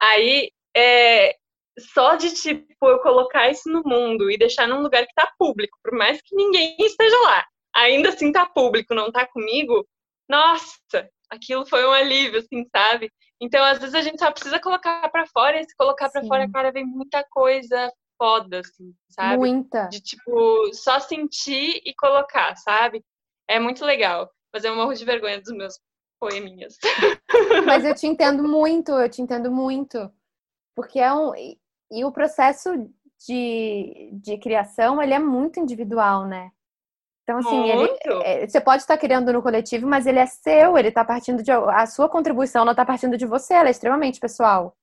Aí, é, só de, tipo, eu colocar isso no mundo e deixar num lugar que tá público, por mais que ninguém esteja lá, ainda assim tá público, não tá comigo, nossa, aquilo foi um alívio, assim, sabe? Então, às vezes a gente só precisa colocar para fora e se colocar para fora, cara, vem muita coisa foda, assim, sabe? Muita. De tipo, só sentir e colocar, sabe? É muito legal. Mas eu morro de vergonha dos meus poeminhas. Mas eu te entendo muito, eu te entendo muito. Porque é um. E o processo de, de criação, ele é muito individual, né? Então, assim, ele, é, você pode estar criando no coletivo, mas ele é seu, ele está partindo de. A sua contribuição não está partindo de você, ela é extremamente pessoal.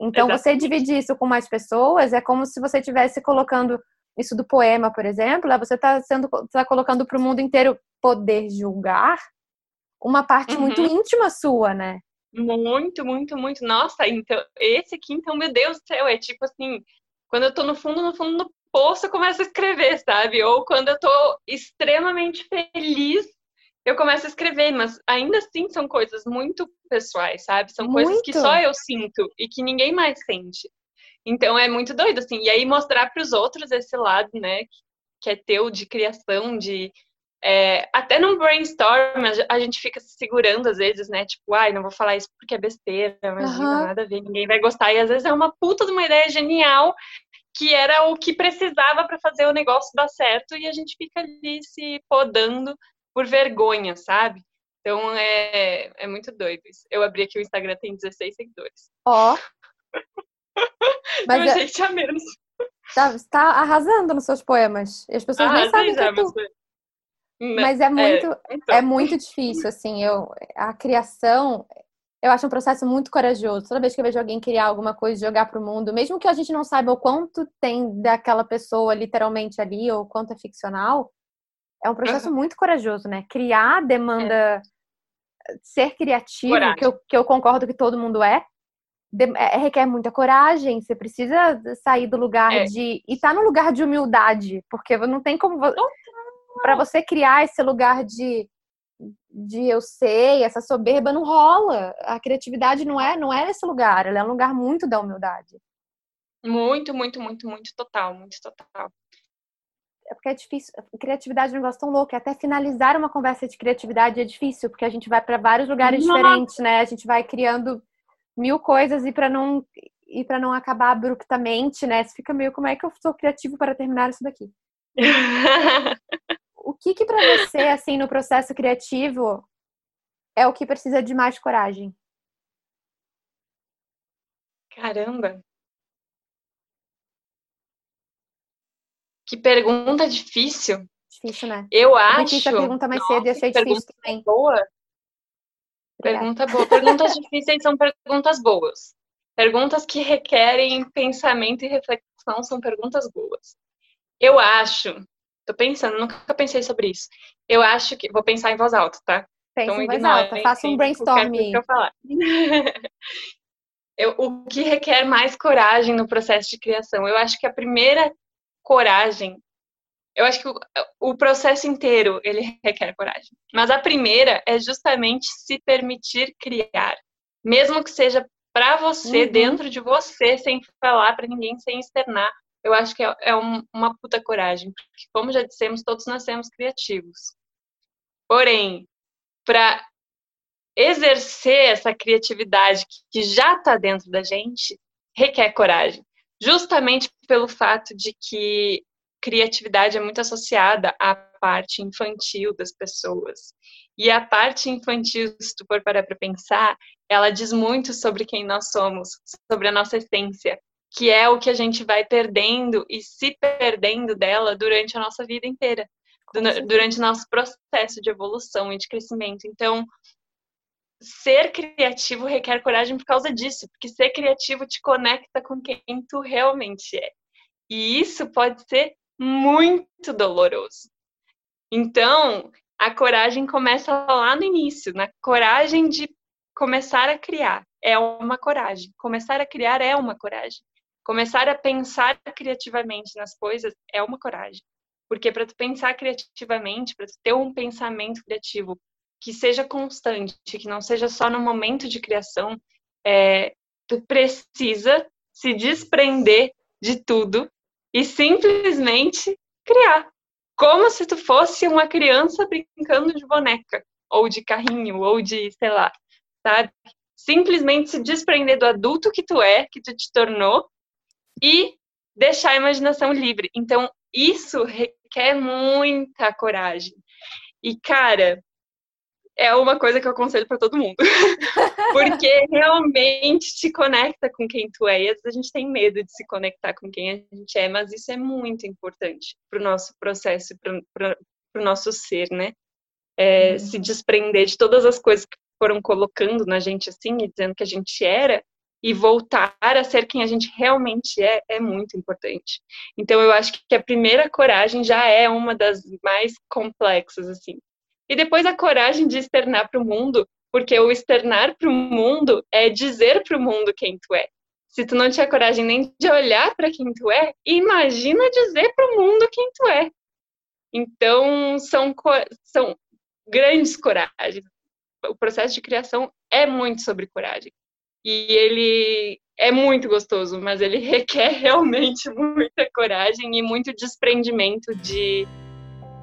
Então, você dividir isso com mais pessoas é como se você estivesse colocando isso do poema, por exemplo, você está sendo tá colocando para o mundo inteiro poder julgar uma parte uhum. muito íntima sua, né? Muito, muito, muito. Nossa, então, esse aqui, então, meu Deus do céu, é tipo assim, quando eu tô no fundo, no fundo do poço, eu começo a escrever, sabe? Ou quando eu tô extremamente feliz eu começo a escrever, mas ainda assim são coisas muito pessoais, sabe? São muito. coisas que só eu sinto e que ninguém mais sente. Então é muito doido, assim. E aí mostrar para os outros esse lado, né, que é teu de criação, de. É, até num brainstorm a gente fica se segurando às vezes, né? Tipo, ai, não vou falar isso porque é besteira, imagina, uhum. nada a ver, ninguém vai gostar. E às vezes é uma puta de uma ideia genial que era o que precisava para fazer o negócio dar certo e a gente fica ali se podando por vergonha, sabe? Então é, é muito doido isso. Eu abri aqui o Instagram, tem 16 seguidores. Ó. Oh. Mas eu achei é... que tinha menos. Tá, está arrasando nos seus poemas. E as pessoas Arrasei nem sabem já, que é tu. Mas, mas é muito, é, então. é muito difícil, assim. Eu, a criação, eu acho um processo muito corajoso. Toda vez que eu vejo alguém criar alguma coisa, jogar para o mundo, mesmo que a gente não saiba o quanto tem daquela pessoa literalmente ali, ou quanto é ficcional, é um processo uhum. muito corajoso, né? Criar demanda é. ser criativo, que eu, que eu concordo que todo mundo é, de, é, requer muita coragem. Você precisa sair do lugar é. de. E tá no lugar de humildade, porque não tem como. Para você criar esse lugar de, de eu sei, essa soberba não rola. A criatividade não é, não é esse lugar, ela é um lugar muito da humildade. Muito, muito, muito, muito total, muito total é porque é difícil. Criatividade é um negócio tão louco. Até finalizar uma conversa de criatividade é difícil, porque a gente vai para vários lugares Nossa. diferentes, né? A gente vai criando mil coisas e para não e para não acabar abruptamente, né? Você fica meio como é que eu sou criativo para terminar isso daqui? o que que para você assim no processo criativo é o que precisa de mais coragem? Caramba. Que pergunta difícil. Difícil, né? Eu acho. Eu fiz a pergunta mais nossa, cedo e achei difícil também. Boa. Pergunta boa. Perguntas difíceis são perguntas boas. Perguntas que requerem pensamento e reflexão são perguntas boas. Eu acho, tô pensando, nunca pensei sobre isso. Eu acho que vou pensar em voz alta, tá? Pensa então, em voz alta, faça um brainstorm. Que eu falar. eu, o que requer mais coragem no processo de criação? Eu acho que a primeira coragem. Eu acho que o, o processo inteiro ele requer coragem. Mas a primeira é justamente se permitir criar, mesmo que seja para você, uhum. dentro de você, sem falar para ninguém, sem externar. Eu acho que é, é um, uma puta coragem, porque como já dissemos, todos nascemos criativos. Porém, para exercer essa criatividade que já está dentro da gente, requer coragem justamente pelo fato de que criatividade é muito associada à parte infantil das pessoas. E a parte infantil, se tu for parar para pensar, ela diz muito sobre quem nós somos, sobre a nossa essência, que é o que a gente vai perdendo e se perdendo dela durante a nossa vida inteira, durante o nosso processo de evolução e de crescimento. Então, ser criativo requer coragem por causa disso, porque ser criativo te conecta com quem tu realmente é. E isso pode ser muito doloroso. Então, a coragem começa lá no início, na coragem de começar a criar. É uma coragem. Começar a criar é uma coragem. Começar a pensar criativamente nas coisas é uma coragem. Porque para tu pensar criativamente, para ter um pensamento criativo que seja constante, que não seja só no momento de criação, é, tu precisa se desprender de tudo e simplesmente criar. Como se tu fosse uma criança brincando de boneca, ou de carrinho, ou de, sei lá, sabe? Simplesmente se desprender do adulto que tu é, que tu te tornou, e deixar a imaginação livre. Então, isso requer muita coragem. E, cara, é uma coisa que eu aconselho para todo mundo. Porque realmente te conecta com quem tu é. E às vezes a gente tem medo de se conectar com quem a gente é, mas isso é muito importante para o nosso processo, para o nosso ser, né? É, uhum. Se desprender de todas as coisas que foram colocando na gente assim e dizendo que a gente era e voltar a ser quem a gente realmente é é muito importante. Então eu acho que a primeira coragem já é uma das mais complexas assim e depois a coragem de externar para o mundo, porque o externar para o mundo é dizer para o mundo quem tu é. Se tu não tiver coragem nem de olhar para quem tu é, imagina dizer para o mundo quem tu é. Então, são, são grandes coragens. O processo de criação é muito sobre coragem. E ele é muito gostoso, mas ele requer realmente muita coragem e muito desprendimento de,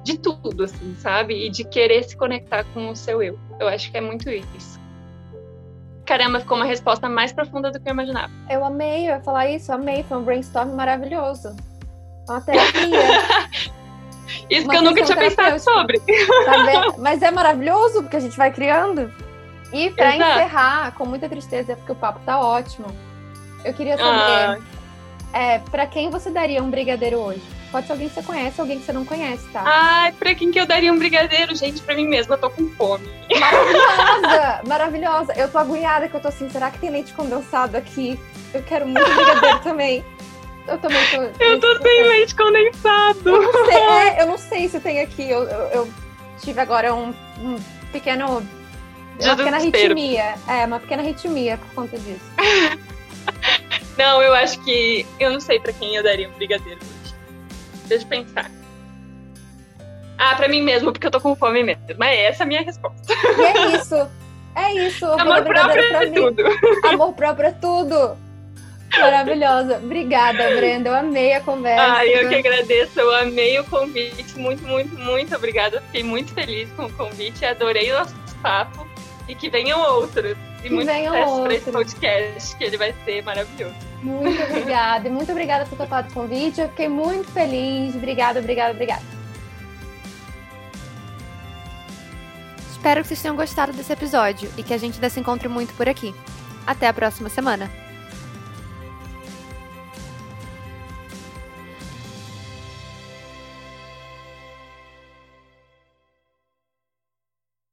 de tudo, assim, sabe? E de querer se conectar com o seu eu. Eu acho que é muito isso. Caramba, ficou uma resposta mais profunda do que eu imaginava. Eu amei, eu ia falar isso, amei, foi um brainstorm maravilhoso. Uma terapia. Isso que eu nunca tinha pensado sobre. Tá Mas é maravilhoso, porque a gente vai criando. E para encerrar, com muita tristeza, porque o papo tá ótimo, eu queria saber, ah. é, para quem você daria um brigadeiro hoje? Pode ser alguém que você conhece, alguém que você não conhece, tá? Ai, pra quem que eu daria um brigadeiro? Gente, pra mim mesma, eu tô com fome. Maravilhosa, maravilhosa. Eu tô agulhada que eu tô assim, será que tem leite condensado aqui? Eu quero muito brigadeiro também. Eu também tô. Eu tô sem leite condensado. Eu não sei, é, eu não sei se tem aqui. Eu, eu, eu tive agora um, um pequeno. uma pequena arritmia. É, uma pequena arritmia por conta disso. não, eu acho que. Eu não sei pra quem eu daria um brigadeiro. Deixa eu pensar. Ah, pra mim mesmo, porque eu tô com fome mesmo. Mas essa é a minha resposta. E é isso. É isso. Amor próprio é tudo. Amor próprio é tudo. Maravilhosa. Obrigada, Brenda. Eu amei a conversa. Ah, eu que agradeço. Eu amei o convite. Muito, muito, muito obrigada. Fiquei muito feliz com o convite. Adorei o nosso papo. E que venham outros. E que muito sucesso para esse podcast, que ele vai ser maravilhoso. Muito obrigada. E muito obrigada por ter falado o convite. Eu fiquei muito feliz. Obrigada, obrigada, obrigada. Espero que vocês tenham gostado desse episódio e que a gente ainda se encontre muito por aqui. Até a próxima semana.